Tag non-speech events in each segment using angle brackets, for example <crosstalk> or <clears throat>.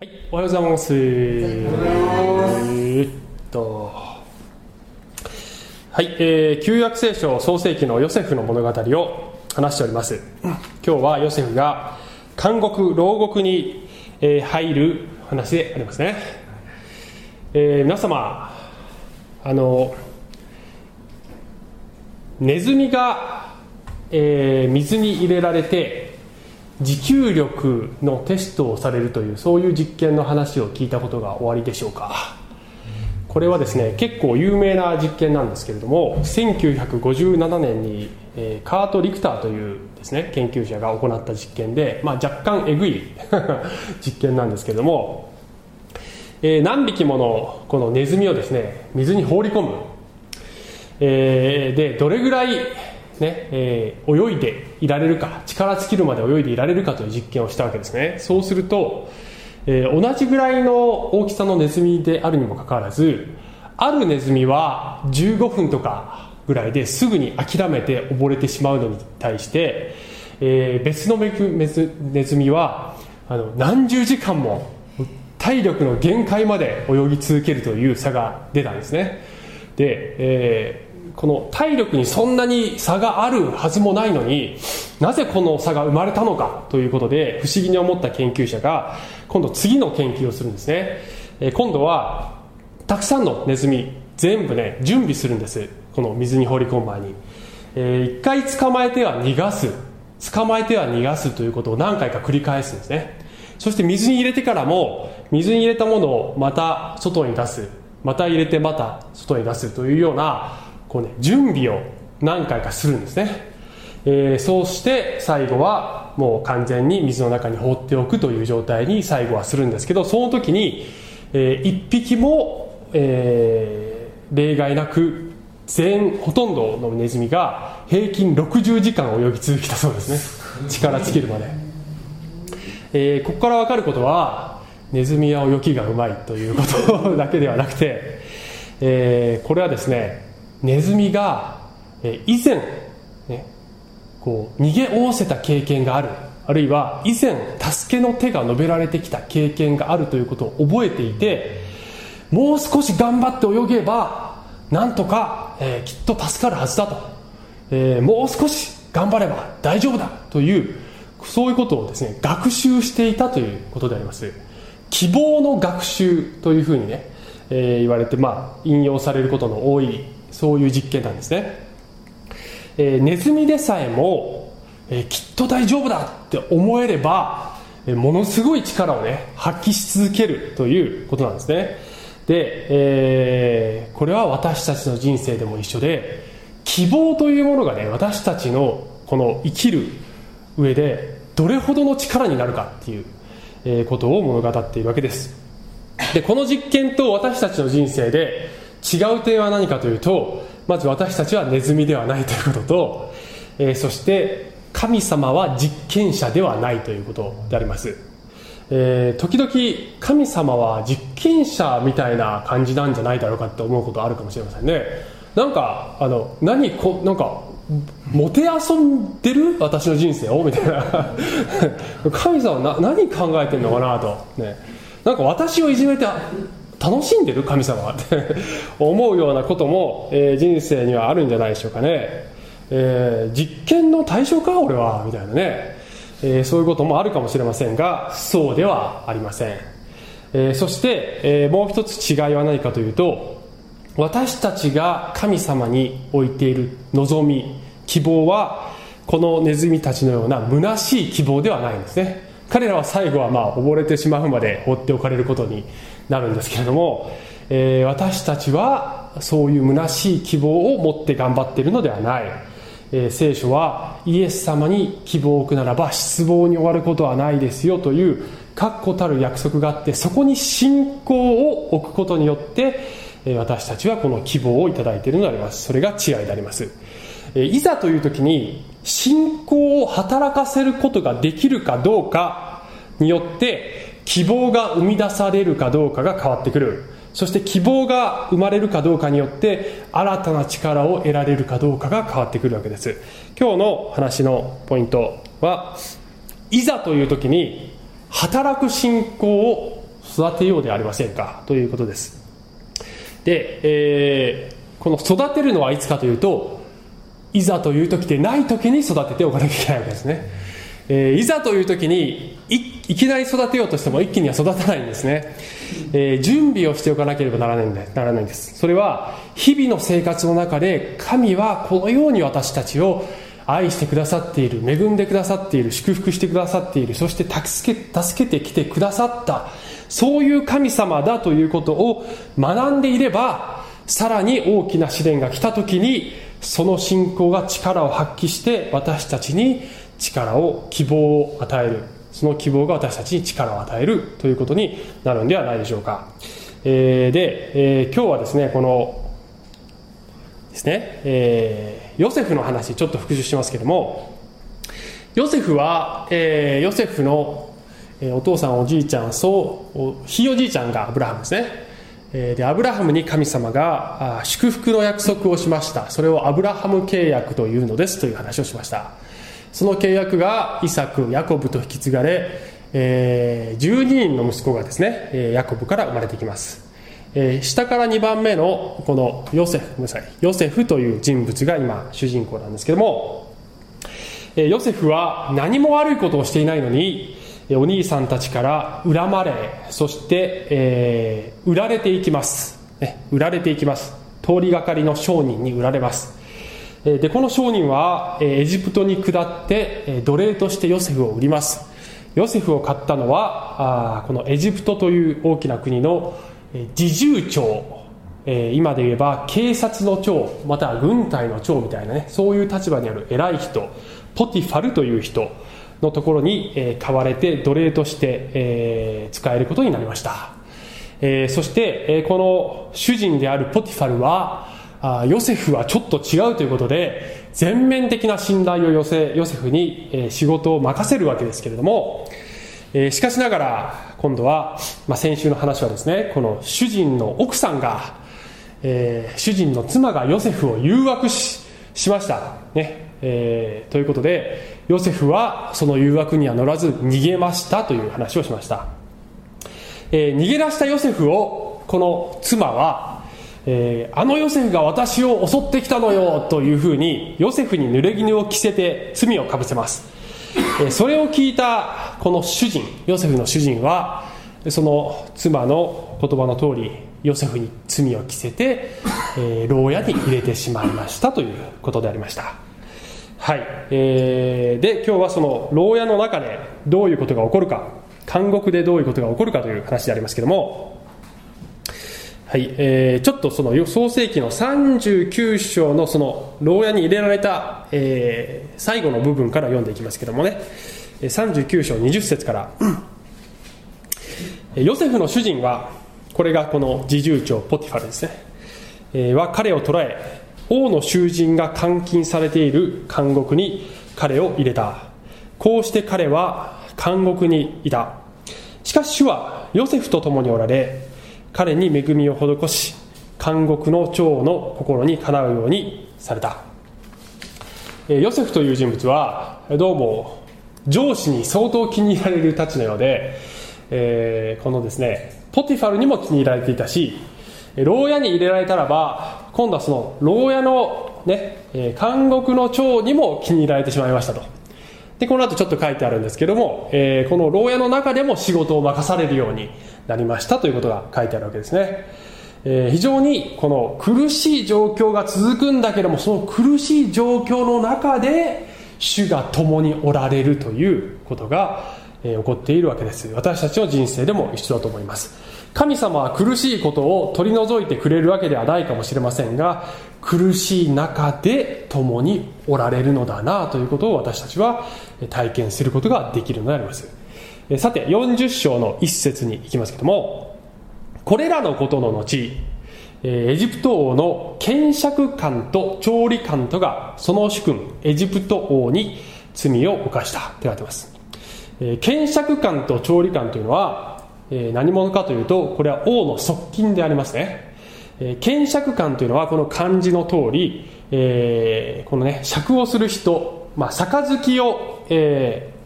はい、おはようございます。えーっと、はい、えー旧約聖書創世記のヨセフの物語を話しております。今日はヨセフが監獄、牢獄に、えー入る話でありますね。えー皆様、あの、ネズミが、えー水に入れられて持久力のテストをされるというそういう実験の話を聞いたことがおありでしょうか。これはですね結構有名な実験なんですけれども1957年に、えーカート・リクターというですね研究者が行った実験で、まあ、若干えぐい <laughs> 実験なんですけれども、えー何匹ものこのネズミをですね水に放り込む。えーでどれぐらい、ねえー泳いでいられるか力尽きるまで泳いでいられるかという実験をしたわけですね。そうすると、えー同じぐらいの大きさのネズミであるにもかかわらずあるネズミは15分とかぐらいですぐに諦めて溺れてしまうのに対して、えー別のネズミはあの何十時間も体力の限界まで泳ぎ続けるという差が出たんですね。で、えーこの体力にそんなに差があるはずもないのになぜこの差が生まれたのかということで不思議に思った研究者が今度次の研究をするんですね、え今度はたくさんのネズミ全部ね準備するんです。この水に放り込む前に、え一回捕まえては逃がす。捕まえては逃がすということを何回か繰り返すんですね。そして水に入れてからも水に入れたものをまた外に出す。また入れてまた外に出すというようなこう、ね、準備を何回かするんですね、えーそうして最後はもう完全に水の中に放っておくという状態に最後はするんですけどその時に、え1匹も、えー例外なく全ほとんどのネズミが平均60時間泳ぎ続けたそうですね。力尽きるまで。えーここから分かることはネズミは泳ぎがうまいということだけではなくて、えーこれはですねネズミが、以前、ね、こう逃げおおせた経験がある。あるいは以前助けの手が述べられてきた経験があるということを覚えていてもう少し頑張って泳げばなんとか、えーきっと助かるはずだと、えーもう少し頑張れば大丈夫だというそういうことをですね学習していたということであります。希望の学習というふうにね、えー言われて、まあ、引用されることの多いそういう実験なんですね、えーネズミでさえも、えーきっと大丈夫だって思えれば、えものすごい力をね発揮し続けるということなんですね。で、えーこれは私たちの人生でも一緒で希望というものがね私たちのこの生きる上でどれほどの力になるかっていうえことを物語っているわけです。でこの実験と私たちの人生で違う点は何かというとまず私たちはネズミではないということと、えーそして神様は実験者ではないということであります、えー時々神様は実験者みたいな感じなんじゃないだろうかって思うことあるかもしれませんね。なんかあの何こなんかもてあそんでる？私の人生を？みたいな。<laughs> 神様な何考えてんのかなと、ね、なんか私をいじめて楽しんでる神様は。っ <laughs> て思うようなことも、えー人生にはあるんじゃないでしょうかね、えー実験の対象か俺は。みたいなね、えーそういうこともあるかもしれませんがそうではありません、えそして、えもう一つ違いは何かというと私たちが神様に置いている望み希望はこのネズミたちのような虚しい希望ではないんですね。彼らは最後はまあ溺れてしまうまで放っておかれることになるんですけれども、えー私たちはそういう虚しい希望を持って頑張っているのではない、えー聖書はイエス様に希望を置くならば失望に終わることはないですよという確固たる約束があってそこに信仰を置くことによって私たちはこの希望をいただいているのであります。それが違いであります。いざという時に信仰を働かせることができるかどうかによって希望が生み出されるかどうかが変わってくる。そして希望が生まれるかどうかによって新たな力を得られるかどうかが変わってくるわけです。今日の話のポイントはいざという時に働く信仰を育てようではありませんか？ということです。で、えー、この育てるのはいつかというといざという時でない時に育てておかなきゃいけないわけですね、えー、いざという時にいきなり育てようとしても一気には育たないんですね、えー、準備をしておかなければならないんでならないんです。それは日々の生活の中で神はこのように私たちを愛してくださっている恵んでくださっている祝福してくださっているそして助け助けてきてくださったそういう神様だということを学んでいればさらに大きな試練が来た時にその信仰が力を発揮して私たちに力を希望を与える。その希望が私たちに力を与えるということになるんではないでしょうか、えー、で、えー、今日はですねこのですね、えー、ヨセフの話ちょっと復習しますけどもヨセフは、えー、ヨセフの、え、お父さんおじいちゃんそうひいおじいちゃんがアブラハムですね、でアブラハムに神様が祝福の約束をしました。それをアブラハム契約というのですという話をしました。その契約がイサクヤコブと引き継がれ、えー、12人の息子がですねヤコブから生まれてきます。えー、下から2番目のこのヨセフごめんなさいヨセフという人物が今主人公なんですけども、えー、ヨセフは何も悪いことをしていないのにお兄さんたちから恨まれそして、えー、売られていきます、ね、売られていきます。通りがかりの商人に売られます。でこの商人はエジプトに下って奴隷としてヨセフを売ります。ヨセフを買ったのはこのエジプトという大きな国の侍従長、今で言えば警察の長または軍隊の長みたいなねそういう立場にある偉い人。ポティファルという人のところに、買われて奴隷として、使えることになりました、そして、この主人であるポティファルはあヨセフはちょっと違うということで全面的な信頼を寄せヨセフに、えー、仕事を任せるわけですけれども、えー、しかしながら今度は、まあ、先週の話はですねこの主人の奥さんが、えー、主人の妻がヨセフを誘惑ししました、ね。えー、ということでヨセフはその誘惑には乗らず逃げましたという話をしました、えー、逃げ出したヨセフをこの妻は、えー、あのヨセフが私を襲ってきたのよというふうにヨセフに濡れ衣を着せて罪をかぶせます。えそれを聞いたこの主人ヨセフの主人はその妻の言葉の通りヨセフに罪を着せて、えー、牢屋に入れてしまいましたということでありました。はい、えー、で今日はその牢屋の中でどういうことが起こるか監獄でどういうことが起こるかという話でありますけどもはい、えー、ちょっとその創世記の39章のその牢屋に入れられた、えー、最後の部分から読んでいきますけどもね。39章20節から、ヨセフの主人はこれがこの侍従長ポティファルですね、えー、は彼を捕らえ王の囚人が監禁されている監獄に彼を入れた。こうして彼は監獄にいた。しかし主はヨセフと共におられ彼に恵みを施し監獄の長の心にかなうようにされた。ヨセフという人物はどうも上司に相当気に入られるたちのようで、えー、このですねポティファルにも気に入られていたし牢屋に入れられたらば今度はその牢屋のね監獄の長にも気に入られてしまいましたと。でこの後ちょっと書いてあるんですけども、えー、この牢屋の中でも仕事を任されるようになりましたということが書いてあるわけですね、えー、非常にこの苦しい状況が続くんだけどもその苦しい状況の中で主が共におられるということが、えー、起こっているわけです。私たちの人生でも一緒だと思います。神様は苦しいことを取り除いてくれるわけではないかもしれませんが苦しい中で共におられるのだなということを私たちは体験することができるのであります。さて40章の一節に行きますけどもこれらのことの後エジプト王の検釈官と調理官とがその主君エジプト王に罪を犯したって書いてます。検釈官と調理官というのは何者かというとこれは王の側近でありますね。検釈官というのはこの漢字の通り、え、このね釈をする人、まあ、杯を、えー、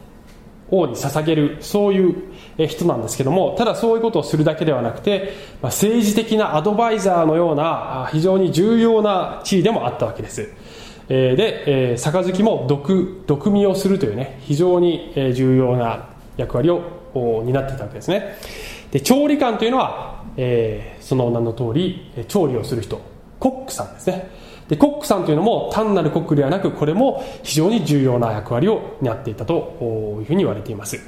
王に捧げるそういう人なんですけどもただそういうことをするだけではなくて、ま、政治的なアドバイザーのような非常に重要な地位でもあったわけです。で、杯も毒毒味をするというね非常に重要な役割を担っていたわけですね。で調理官というのは、え、その名の通り調理をする人コックさんですね。でコックさんというのも単なるコックではなくこれも非常に重要な役割を担っていたというふうに言われています。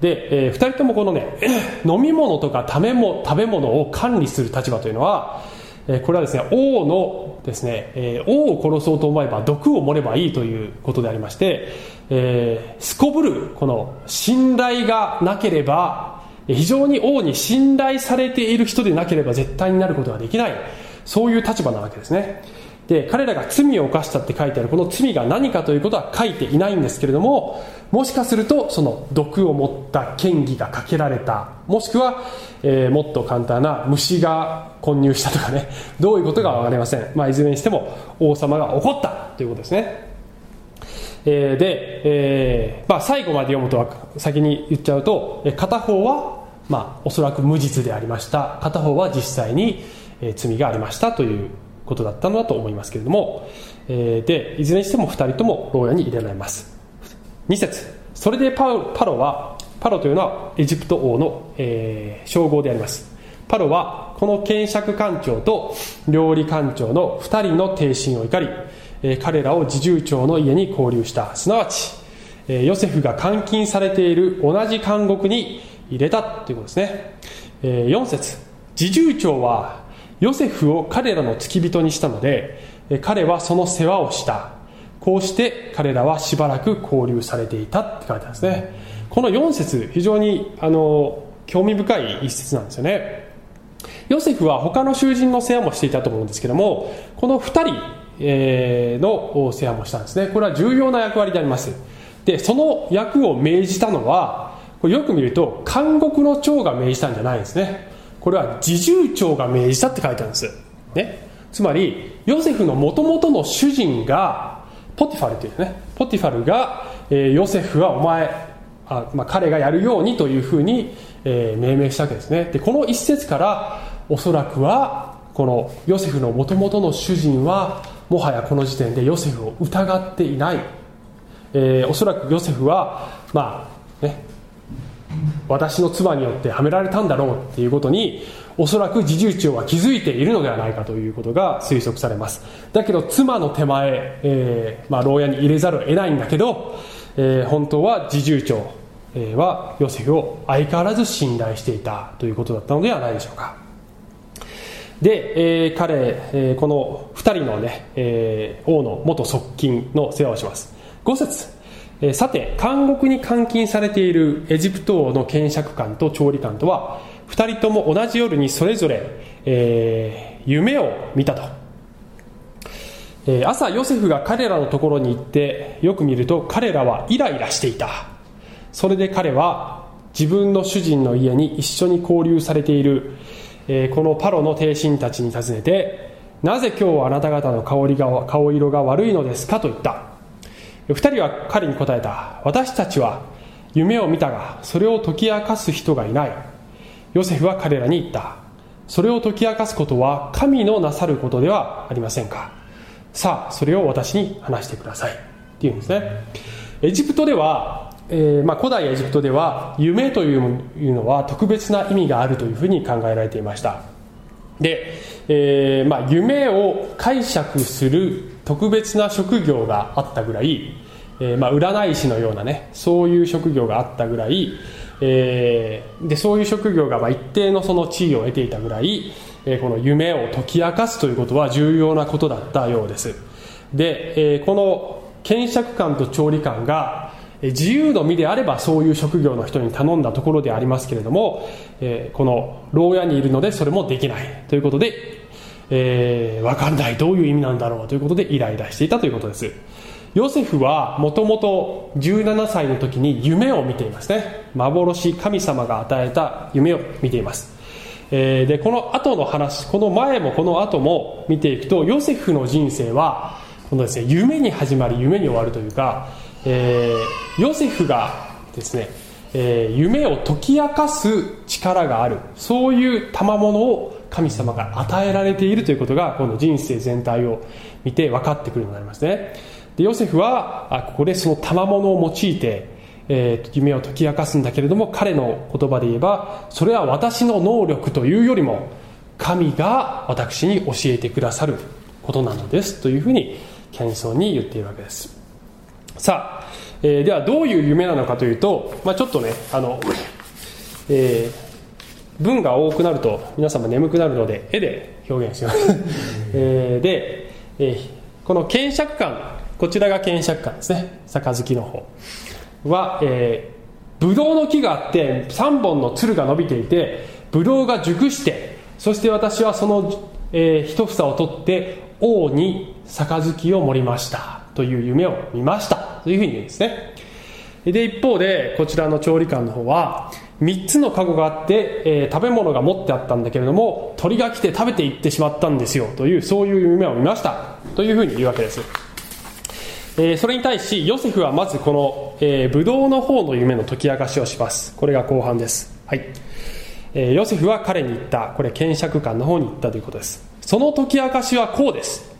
で、えー、2人ともこのね <clears throat> 飲み物とか食べ物食べ物を管理する立場というのは、え、これはですね王のですね、え、王を殺そうと思えば毒を盛ればいいということでありまして、えー、すこぶるこの信頼がなければ非常に王に信頼されている人でなければ絶対になることができないそういう立場なわけですね。で彼らが罪を犯したって書いてあるこの罪が何かということは書いていないんですけれどももしかするとその毒を持った嫌疑がかけられた。もしくは、えー、もっと簡単な虫が混入したとかね。どういうことか分かりません、まあ、いずれにしても王様が怒ったということですね。えー、で、えーまあ、最後まで読むとは先に言っちゃうと片方は、まあ、おそらく無実でありました。片方は実際に、罪がありましたということだったのだと思いますけれども、えー、でいずれにしても2人とも牢屋に入れられます。2節。それでパパロはパロというのはエジプト王の、えー、称号であります。パロはこの検釈官長と料理官長の2人の挺身を怒り、えー、彼らを侍従長の家に交流した。すなわち、えー、ヨセフが監禁されている同じ監獄に入れたということですね、えー、4節。侍従長はヨセフを彼らの付き人にしたので彼はその世話をした。こうして彼らはしばらく交流されていたって書いてあるんですね。この4節非常にあの興味深い一節なんですよね。ヨセフは他の囚人の世話もしていたと思うんですけどもこの2人、えの世話もしたんですね。これは重要な役割であります。でその役を命じたのはこれよく見ると監獄の長が命じたんじゃないんですね。これは侍従長が命じたって書いてあるんです、ね、つまりヨセフのもともとの主人がポティファルというね。ポティファルが、えー、ヨセフはお前あ、まあ、彼がやるようにというふうに、えー、命名したわけですね。でこの一節からおそらくはこのヨセフのもともとの主人はもはやこの時点でヨセフを疑っていない、えー、おそらくヨセフはまあ私の妻によってはめられたんだろうっていうことにおそらく侍従長は気づいているのではないかということが推測されます。だけど妻の手前、えー、まあ、牢屋に入れざるを得ないんだけど、えー、本当は侍従長はヨセフを相変わらず信頼していたということだったのではないでしょうか。で、えー、彼、えー、この2人のね、えー、王の元側近の世話をします。5節。えさて監獄に監禁されているエジプト王の検釈官と調理官とは2人とも同じ夜にそれぞれ、えー、夢を見たと、えー、朝ヨセフが彼らのところに行ってよく見ると彼らはイライラしていた。それで彼は自分の主人の家に一緒に交流されている、えー、このパロの帝臣たちに尋ねてなぜ今日はあなた方の香りが顔色が悪いのですかと言った。2人は彼に答えた。私たちは夢を見たがそれを解き明かす人がいない。ヨセフは彼らに言った。それを解き明かすことは神のなさることではありませんか。さあそれを私に話してください。っていうんですね。エジプトでは、えー、まあ、古代エジプトでは夢というのは特別な意味があるというふうに考えられていました。で、えー、まあ、夢を解釈する特別な職業があったぐらい、えー、まあ、占い師のようなねそういう職業があったぐらい、えー、でそういう職業がま一定のその地位を得ていたぐらい、えー、この夢を解き明かすということは重要なことだったようです。で、え、この検釈官と調理官が自由の身であればそういう職業の人に頼んだところでありますけれども、え、この牢屋にいるのでそれもできないということでえー、分かんない。どういう意味なんだろうということでイライラしていたということです。ヨセフはもともと17歳の時に夢を見ていますね。幻神様が与えた夢を見ています、えー、でこの後の話この前もこの後も見ていくとヨセフの人生はこのです、ね、夢に始まり夢に終わるというか、えー、ヨセフがですね、えー、夢を解き明かす力がある。そういう賜物を神様が与えられているということがこの人生全体を見て分かってくるようになりますね。でヨセフはここでその賜物を用いて、えー、夢を解き明かすんだけれども彼の言葉で言えばそれは私の能力というよりも神が私に教えてくださることなのですというふうに謙遜に言っているわけです。さあ、えー、ではどういう夢なのかというと、まあ、ちょっとねあの、えー、文が多くなると皆様眠くなるので絵で表現します、<laughs> えー、で、えー、この検釈官こちらが検釈官ですね。杯の方。は、えー、ブドウの木があって3本のつるが伸びていてブドウが熟してそして私はその、えー、一房を取って王に杯を盛りました。という夢を見ました。というふうに言うんですね。で一方でこちらの調理官の方は3つのカゴがあって、えー、食べ物が持ってあったんだけれども鳥が来て食べていってしまったんですよ。というそういう夢を見ました。というふうに言うわけです、えー、それに対しヨセフはまずこの、え、ブドウの方の夢の解き明かしをします。これが後半です。はい、えー、ヨセフは彼に言った。これ検釈官の方に言ったということです。その解き明かしはこうです。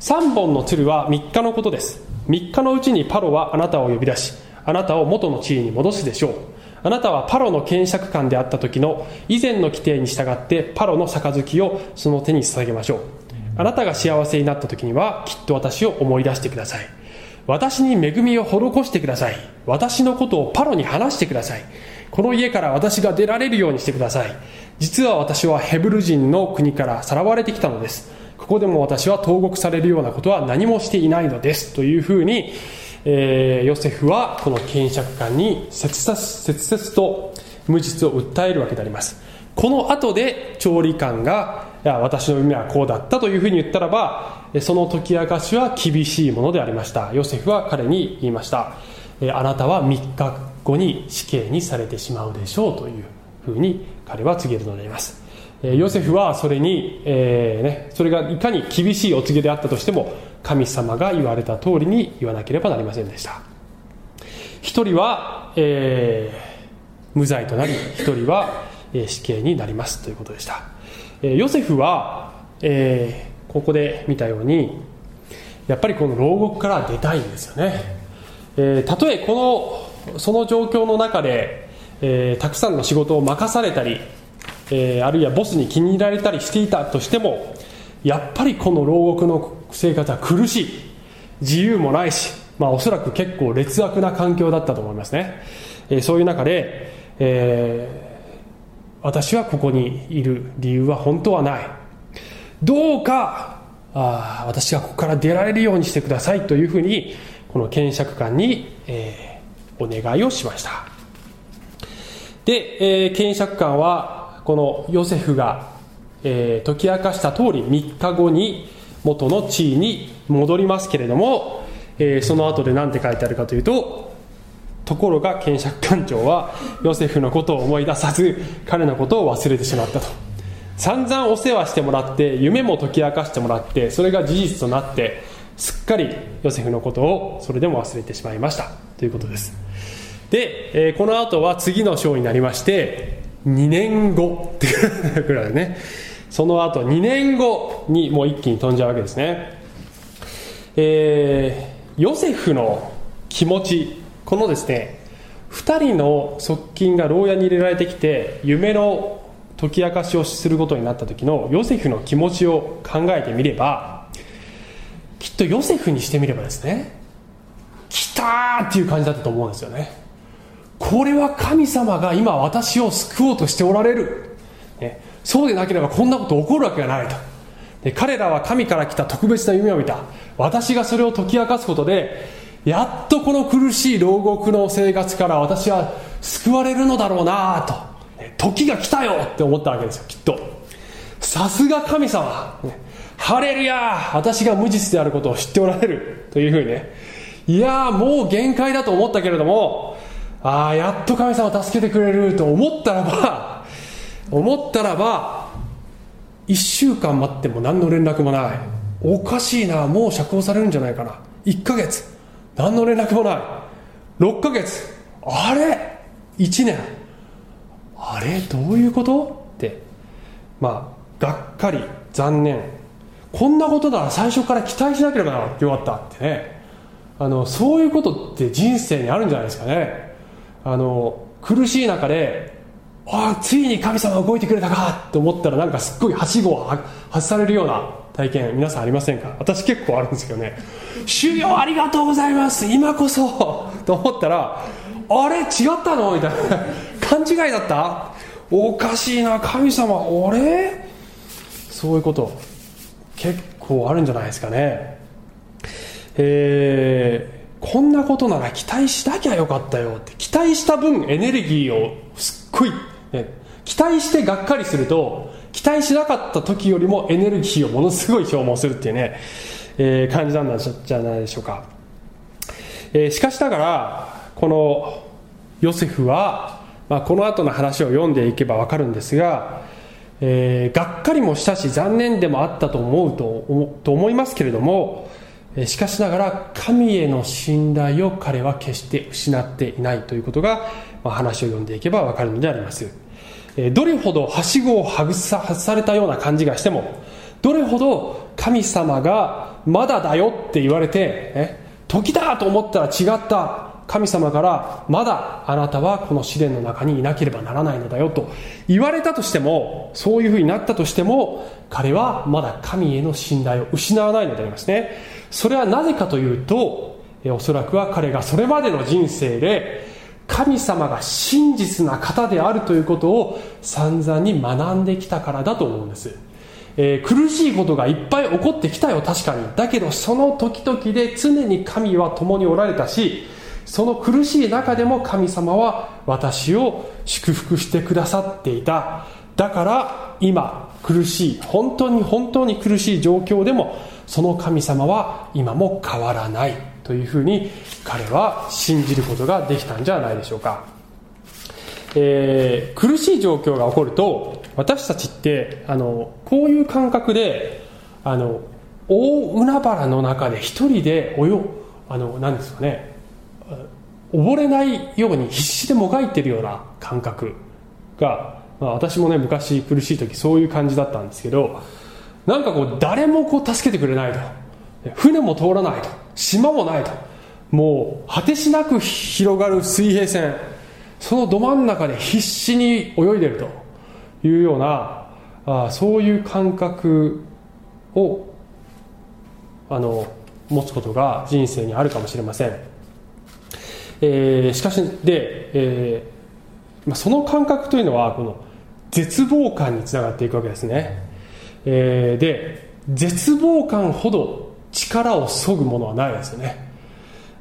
3本の鶴は3日のことです。3日のうちにパロはあなたを呼び出しあなたを元の地位に戻すでしょう。あなたはパロの検釈官であった時の以前の規定に従ってパロの杯をその手に捧げましょう。あなたが幸せになった時にはきっと私を思い出してください。私に恵みを施してください。私のことをパロに話してください。この家から私が出られるようにしてください。実は私はヘブル人の国からさらわれてきたのです。ここでも私は投獄されるようなことは何もしていないのです。というふうに、えー、ヨセフはこの検釈官に切々と無実を訴えるわけであります。この後で調理官がいや私の夢はこうだったというふうに言ったらばその解き明かしは厳しいものでありました。ヨセフは彼に言いました。あなたは3日後に死刑にされてしまうでしょうというふうに彼は告げるのであります。ヨセフはそれに、えーね、それがいかに厳しいお告げであったとしても神様が言われた通りに言わなければなりませんでした。一人は、えー、無罪となり一人は、えー、死刑になりますということでした、えー、ヨセフは、えー、ここで見たようにやっぱりこの牢獄から出たいんですよね、えー、たとえこのその状況の中で、えー、たくさんの仕事を任されたりえー、あるいはボスに気に入られたりしていたとしてもやっぱりこの牢獄の生活は苦しい。自由もないし、まあ、おそらく結構劣悪な環境だったと思いますね、えー、そういう中で、えー、私はここにいる理由は本当はない。どうかあ私がここから出られるようにしてくださいというふうにこの検釈官に、えー、お願いをしました。で、えー、検釈官はこのヨセフが、えー、解き明かした通り3日後に元の地位に戻りますけれども、えー、その後で何て書いてあるかというとところが検釈官長はヨセフのことを思い出さず彼のことを忘れてしまったと。散々お世話してもらって夢も解き明かしてもらってそれが事実となってすっかりヨセフのことをそれでも忘れてしまいました。ということです。で、えー、この後は次の章になりまして2年後っていうぐらいね。その後2年後にもう一気に飛んじゃうわけですね。えー、ヨセフの気持ち。このですね2人の側近が牢屋に入れられてきて夢の解き明かしをすることになった時のヨセフの気持ちを考えてみればきっとヨセフにしてみればですね来たーっていう感じだったと思うんですよね。これは神様が今私を救おうとしておられる、ね、そうでなければこんなこと起こるわけがないと。で彼らは神から来た特別な夢を見た。私がそれを解き明かすことでやっとこの苦しい牢獄の生活から私は救われるのだろうなと。時が来たよって思ったわけですよきっと。さすが神様、ハレルヤ私が無実であることを知っておられる。というふうにね。いやもう限界だと思ったけれどもああやっと神様助けてくれると思ったらば思ったらば1週間待っても何の連絡もない。おかしいなもう釈放されるんじゃないかな。1ヶ月何の連絡もない。6ヶ月あれ1年。あれどういうこと？って。まあがっかり残念。こんなことなら最初から期待しなければよかった。ってね。あのそういうことって人生にあるんじゃないですかね。あの苦しい中であついに神様動いてくれたかと思ったらなんかすっごいはしごを外されるような体験皆さんありませんか？私結構あるんですけどね主よありがとうございます。今こそと思ったらあれ？違ったの？みたいな。勘違いだった？おかしいな。神様あれ？そういうこと。結構あるんじゃないですかね。えー、こんなことなら期待しなきゃよかったよって。期待した分エネルギーをすっごい、ね、期待してがっかりすると期待しなかった時よりもエネルギーをものすごい消耗するっていうね、えー、感じなんじゃないでしょうか、えー、しかしながらこのヨセフは、まあ、この後の話を読んでいけば分かるんですが、えー、がっかりもしたし残念でもあったと思うとと思いますけれどもしかしながら神への信頼を彼は決して失っていないということが、話を読んでいけば分かるのであります。どれほどはしごを外されたような感じがしてもどれほど神様がまだだよって言われて時だと思ったら違った神様からまだあなたはこの試練の中にいなければならないのだよと言われたとしてもそういうふうになったとしても彼はまだ神への信頼を失わないのでありますね。それはなぜかというとおそらくは彼がそれまでの人生で神様が真実な方であるということを散々に学んできたからだと思うんです、えー、苦しいことがいっぱい起こってきたよ確かに。だけどその時々で常に神は共におられたしその苦しい中でも神様は私を祝福してくださっていた。だから今苦しい本当に本当に苦しい状況でもその神様は今も変わらない。というふうに彼は信じることができたんじゃないでしょうか、えー、苦しい状況が起こると私たちってあのこういう感覚であの大海原の中で一人で泳あの何ですかね溺れないように必死でもがいてるような感覚が、まあ、私もね昔苦しい時そういう感じだったんですけどなんかこう誰もこう助けてくれないと。船も通らないと。島もないと。もう果てしなく広がる水平線。そのど真ん中で必死に泳いでるというようなあそういう感覚をあの持つことが人生にあるかもしれません。えー、しかしで、えー、その感覚というのはこの絶望感につながっていくわけですね、えー、で絶望感ほど力をそぐものはないですよね。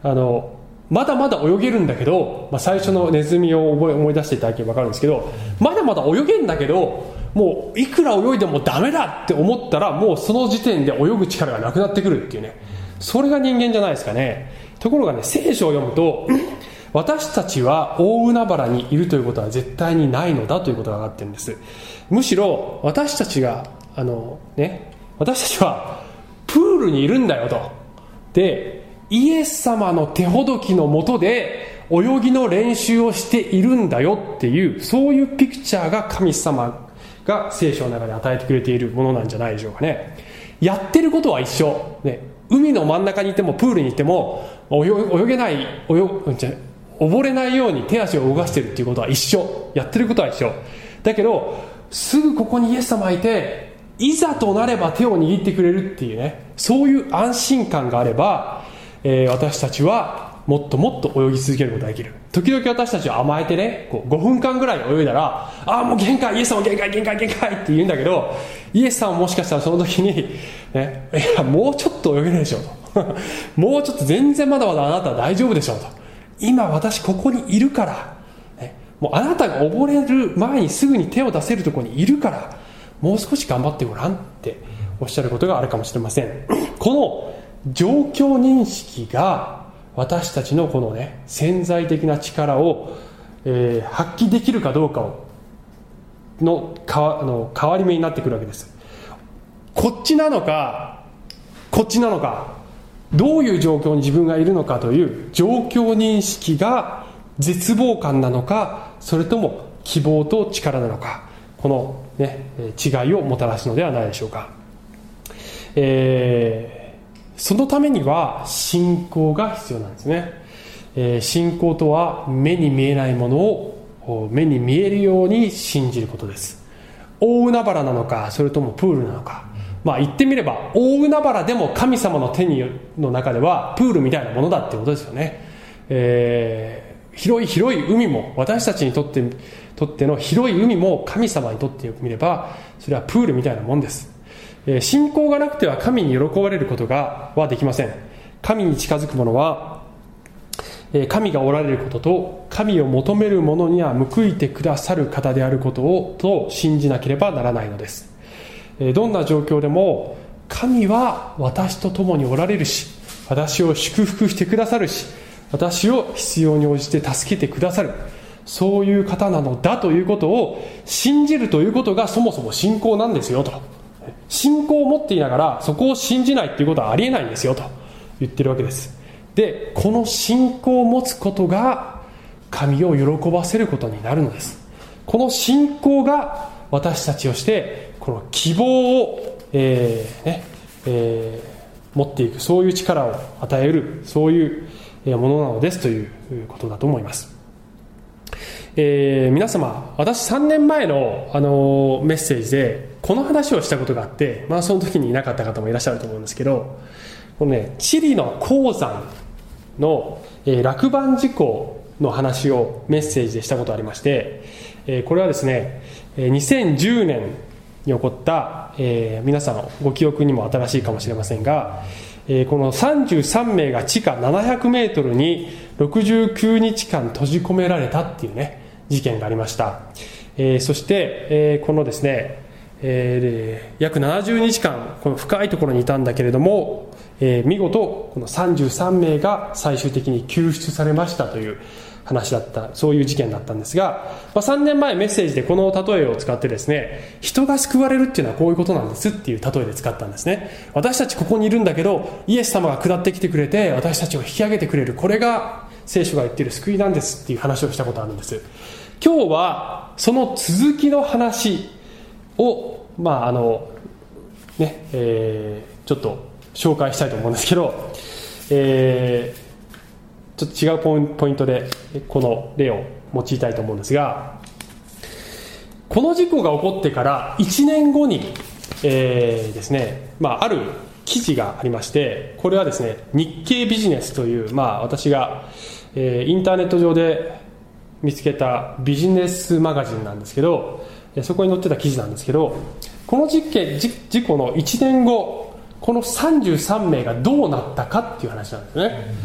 あのまだまだ泳げるんだけど、まあ、最初のネズミを思い出していただければ分かるんですけどまだまだ泳げんだけどもういくら泳いでもダメだって思ったらもうその時点で泳ぐ力がなくなってくるっていうね。それが人間じゃないですかね。ところがね聖書を読むと <clears throat> 私たちは大海原にいるということは絶対にないのだということが分かってるんです。むしろ私たちがあのね私たちはプールにいるんだよと。でイエス様の手ほどきのもとで泳ぎの練習をしているんだよっていうそういうピクチャーが神様が聖書の中で与えてくれているものなんじゃないでしょうかね。やってることは一緒、ね、海の真ん中にいてもプールにいても泳げない泳溺れないように手足を動かしてるっていうことは一緒。やってることは一緒。だけどすぐここにイエス様がいていざとなれば手を握ってくれるっていうねそういう安心感があれば、えー、私たちはもっともっと泳ぎ続けることができる。時々私たちは甘えてねこう5分間ぐらい泳いだらああもう限界イエス様限界限界限界って言うんだけどイエス様ももしかしたらその時に、ね、いやもうちょっと泳げるでしょと。<laughs> もうちょっと全然まだまだあなたは大丈夫でしょうと。今私ここにいるから、ね、もうあなたが溺れる前にすぐに手を出せるところにいるから。もう少し頑張ってごらんっておっしゃることがあるかもしれません。この状況認識が私たちのこのね潜在的な力を、えー、発揮できるかどうかをのかあの変わり目になってくるわけです。こっちなのかこっちなのかどういう状況に自分がいるのかという状況認識が絶望感なのかそれとも希望と力なのかこの、ね、違いをもたらすのではないでしょうか、えー、そのためには信仰が必要なんですね、えー、信仰とは目に見えないものを目に見えるように信じることです。大海原なのかそれともプールなのか。まあ言ってみれば大海原でも神様の手にの中ではプールみたいなものだってことですよね、えー、広い広い海も私たちにとってとっての広い海も神様にとってみればそれはプールみたいなもんです、信仰がなくては神に喜ばれることがはできません。神に近づく者は神がおられることと神を求める者には報いてくださる方であることをと信じなければならないのです。どんな状況でも神は私と共におられるし私を祝福してくださるし私を必要に応じて助けてくださる。そういう方なのだということを信じるということがそもそも信仰なんですよと。信仰を持っていながらそこを信じないっていうことはありえないんですよと言ってるわけです。でこの信仰を持つことが神を喜ばせることになるのです。この信仰が私たちをしてこの希望を、えーねえー、持っていくそういう力を与えるそういうものなのですということだと思います、えー、皆様私3年前の、あのメッセージでこの話をしたことがあって、まあ、その時にいなかった方もいらっしゃると思うんですけどこの、ね、チリの鉱山の、えー、落盤事故の話をメッセージでしたことありまして、えー、これはですね2010年に起こった、えー、皆さんご記憶にも新しいかもしれませんが、えー、この33名が地下700メートルに69日間閉じ込められたっていうね事件がありました、えー、そして、えー、このですね、えー、約70日間この深いところにいたんだけれども、えー、見事この33名が最終的に救出されましたという話だった、そういう事件だったんですが、まあ、3年前メッセージでこの例えを使ってですね、人が救われるっていうのはこういうことなんですっていう例えで使ったんですね。私たちここにいるんだけど、イエス様が下ってきてくれて、私たちを引き上げてくれる。これが聖書が言っている救いなんですっていう話をしたことあるんです。今日はその続きの話を、まああの、ね、えー、ちょっと紹介したいと思うんですけど、えー、ちょっと違うポイントでこの例を用いたいと思うんですがこの事故が起こってから1年後に、えー、ですね、まあ、ある記事がありましてこれはですね日経ビジネスという、まあ、私が、えー、インターネット上で見つけたビジネスマガジンなんですけどそこに載ってた記事なんですけどこの事件事故の1年後この33名がどうなったかっていう話なんですね。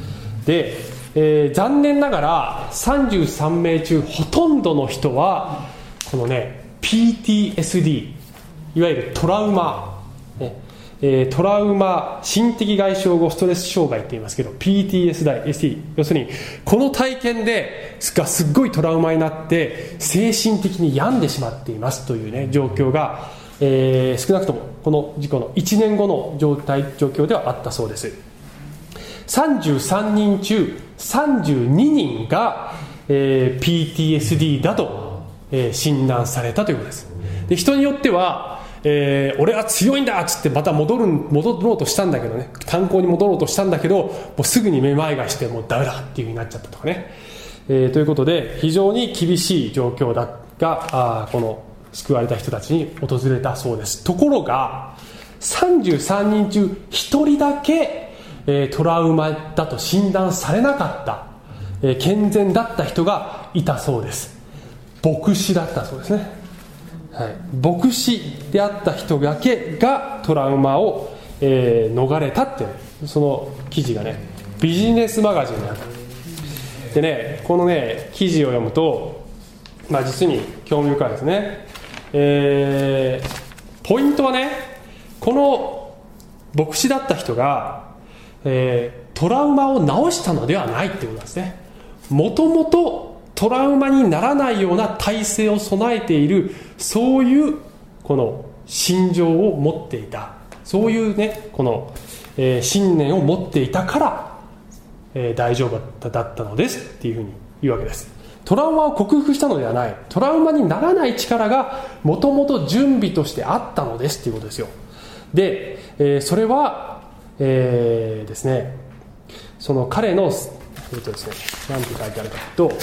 でえー、残念ながら33名中ほとんどの人はこのね PTSD いわゆるトラウマ、えー、トラウマ心的外傷後ストレス障害って言いますけど PTSD 要するにこの体験ですっごいトラウマになって精神的に病んでしまっていますというね状況が、えー、少なくともこの事故の1年後の状態状況ではあったそうです。33人中32人が、えー、PTSD だと、えー、診断されたということです。で人によっては、えー、俺は強いんだっつってまた戻る戻ろうとしたんだけどね。観光に戻ろうとしたんだけどもうすぐにめまいがしてもうダメだっていうふうになっちゃったとかね、えー、ということで非常に厳しい状況だがあこの救われた人たちに訪れたそうです。ところが33人中1人だけえトラウマだと診断されなかった、え健全だった人がいたそうです。牧師だったそうですね、はい、牧師であった人だけがトラウマを、えー、逃れたってその記事がねビジネスマガジンにあったでねこのね記事を読むと、まあ、実に興味深いですね。えー、ポイントはねこの牧師だった人がえー、トラウマを治したのではないっていうことですね。もともとトラウマにならないような体制を備えているそういうこの心情を持っていた。そういうねこの、えー、信念を持っていたから、えー、大丈夫だったのですっていうふうにいうわけです。トラウマを克服したのではない。トラウマにならない力がもともと準備としてあったのですっていうことですよ。で、えー、それは、えー、ですねその彼の、えーとですね、何て書いてあるかというと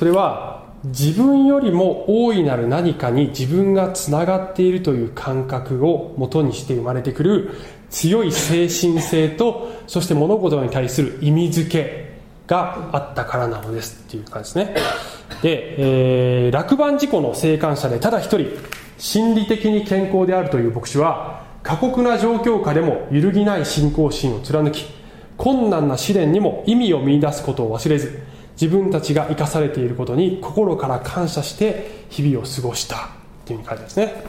それは自分よりも大いなる何かに自分がつながっているという感覚をもとにして生まれてくる強い精神性とそして物事に対する意味付けがあったからなのですっていう感じですね。で、えー、落盤事故の生還者でただ一人心理的に健康であるという牧師は過酷な状況下でも揺るぎない信仰心を貫き困難な試練にも意味を見いだすことを忘れず自分たちが生かされていることに心から感謝して日々を過ごした。というふうに書いてますね、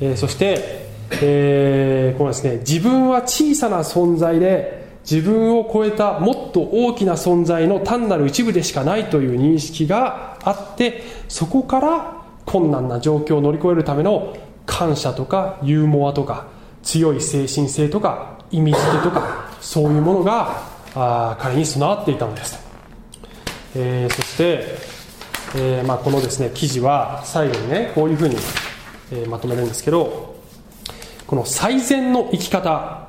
えー、そして、えー、このですね。自分は小さな存在で自分を超えたもっと大きな存在の単なる一部でしかないという認識があってそこから困難な状況を乗り越えるための感謝とかユーモアとか強い精神性とか意味付けとかそういうものがあ彼に備わっていたのです。えー、そして、えーまあ、このですね記事は最後にねこういうふうに、えー、まとめるんですけどこの最善の生き方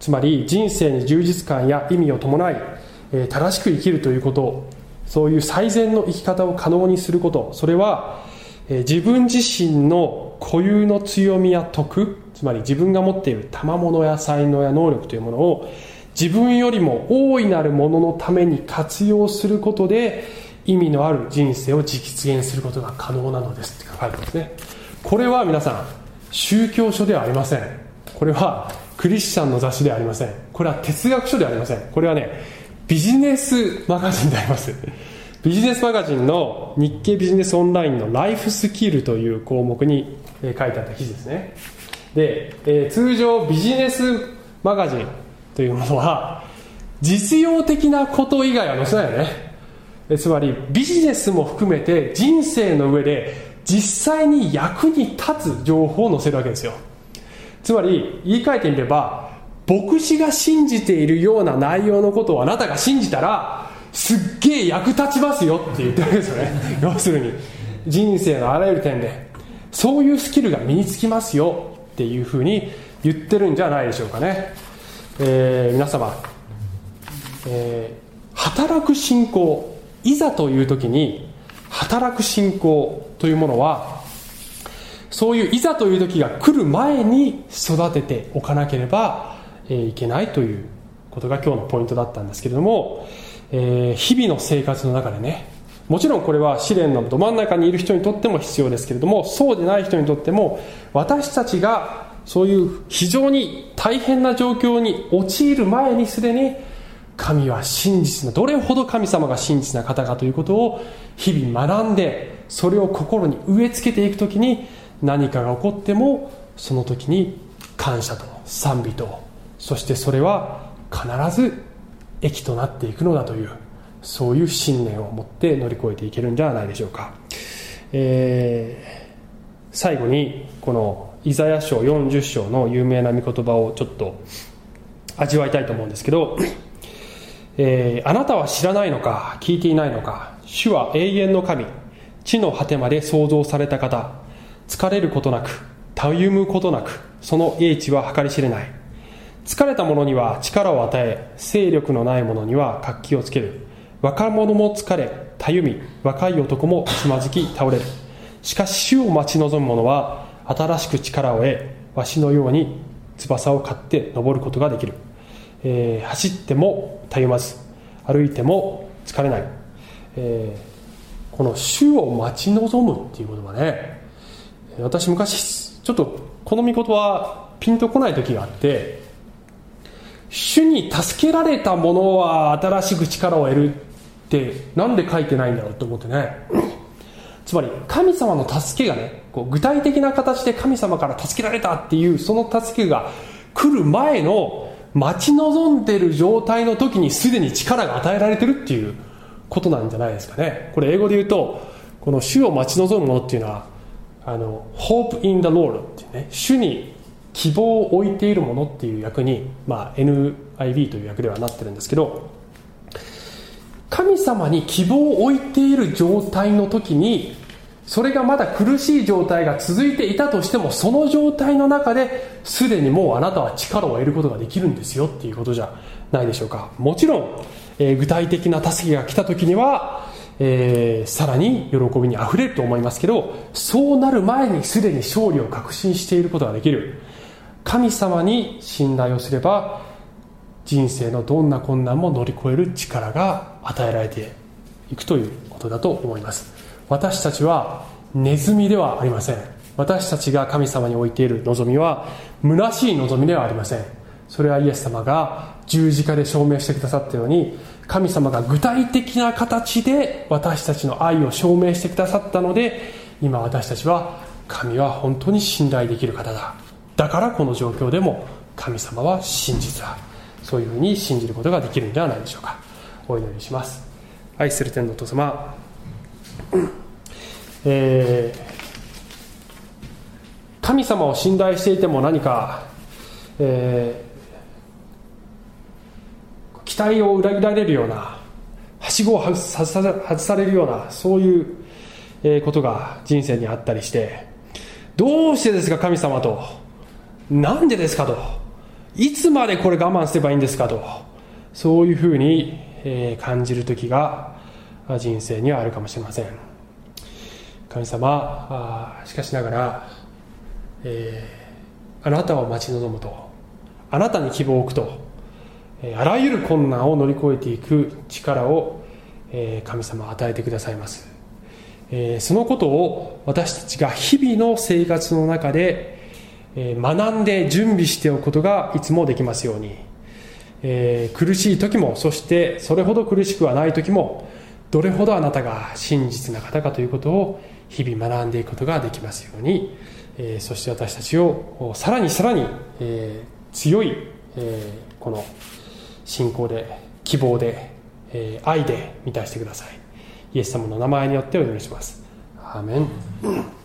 つまり人生に充実感や意味を伴い、えー、正しく生きるということそういう最善の生き方を可能にすることそれは、えー、自分自身の固有の強みや徳つまり自分が持っている賜物や才能や能力というものを自分よりも大いなるもののために活用することで意味のある人生を実現することが可能なのですって書かれてますね。これは皆さん宗教書ではありません。これはクリスチャンの雑誌ではありません。これは哲学書ではありません。これはねビジネスマガジンであります。ビジネスマガジンの日経ビジネスオンラインのライフスキルという項目に書いてあった記事ですね。で、えー、通常ビジネスマガジンというものは実用的なこと以外は載せないよね。つまりビジネスも含めて人生の上で実際に役に立つ情報を載せるわけですよ。つまり言い換えてみれば牧師が信じているような内容のことをあなたが信じたらすっげえ役立ちますよって言ってるわけですよね。<laughs> 要するに人生のあらゆる点でそういうスキルが身につきますよっていうふうに言ってるんじゃないでしょうかね。えー、皆様、えー、働く信仰いざという時に働く信仰というものはそういういざという時が来る前に育てておかなければ、え、いけないということが今日のポイントだったんですけれども、えー、日々の生活の中でねもちろんこれは試練のど真ん中にいる人にとっても必要ですけれどもそうでない人にとっても私たちがそういう非常に大変な状況に陥る前にすでに神は真実などれほど神様が真実な方かということを日々学んでそれを心に植え付けていく時に何かが起こってもその時に感謝と。賛美とそしてそれは必ず益となっていくのだというそういう信念を持って乗り越えていけるんではないでしょうか、えー、最後にこのイザヤ書40章の有名な御言葉をちょっと味わいたいと思うんですけど、えー、あなたは知らないのか聞いていないのか主は永遠の神地の果てまで創造された方疲れることなくたゆむことなくその英知は計り知れない。疲れた者には力を与え勢力のない者には活気をつける。若者も疲れたゆみ若い男もつまずき倒れる。しかし主を待ち望む者は新しく力を得わしのように翼を買って登ることができる、えー、走ってもたゆまず歩いても疲れない、えー、この主を待ち望むっていう言葉ね。私昔ちょっとこの御言葉ピンとこない時があって主に助けられた者は新しく力を得るって何で書いてないんだろうと思ってね。つまり神様の助けがねこう具体的な形で神様から助けられたっていうその助けが来る前の待ち望んでる状態の時にすでに力が与えられてるっていうことなんじゃないですかね。これ英語で言うとこの主を待ち望むものっていうのはあの Hope in the Lord っていうね主に希望を置いているものっていう役に、まあ、NIV という役ではなってるんですけど神様に希望を置いている状態の時にそれがまだ苦しい状態が続いていたとしてもその状態の中ですでにもうあなたは力を得ることができるんですよっていうことじゃないでしょうか。もちろん、えー、具体的な助けが来た時には、えー、さらに喜びにあふれると思いますけどそうなる前にすでに勝利を確信していることができる。神様に信頼をすれば人生のどんな困難も乗り越える力が与えられていくということだと思います。私たちはネズミではありません。私たちが神様に置いている望みは虚しい望みではありません。それはイエス様が十字架で証明してくださったように神様が具体的な形で私たちの愛を証明してくださったので今私たちは神は本当に信頼できる方だ。だからこの状況でも神様は真実だそういうふうに信じることができるんではないでしょうか。お祈りします。愛する天のお父様、えー、神様を信頼していても何か、えー、期待を裏切られるようなはしごを外さ外されるようなそういうことが人生にあったりしてどうしてですか神様と？なんでですかと？いつまでこれ我慢すればいいんですかと？そういうふうに、え感じる時が人生にはあるかもしれません。神様しかしながら、えー、あなたを待ち望むと。あなたに希望を置くと、えあらゆる困難を乗り越えていく力を、え神様は与えてくださいます、えそのことを私たちが日々の生活の中でえ学んで準備しておくことがいつもできますように、えー、苦しい時もそしてそれほど苦しくはない時もどれほどあなたが真実な方かということを日々学んでいくことができますように、えー、そして私たちをさらにさらに、えー、強い、えー、この信仰で希望で、えー、愛で満たしてください。イエス様の名前によってお祈りします。アーメン。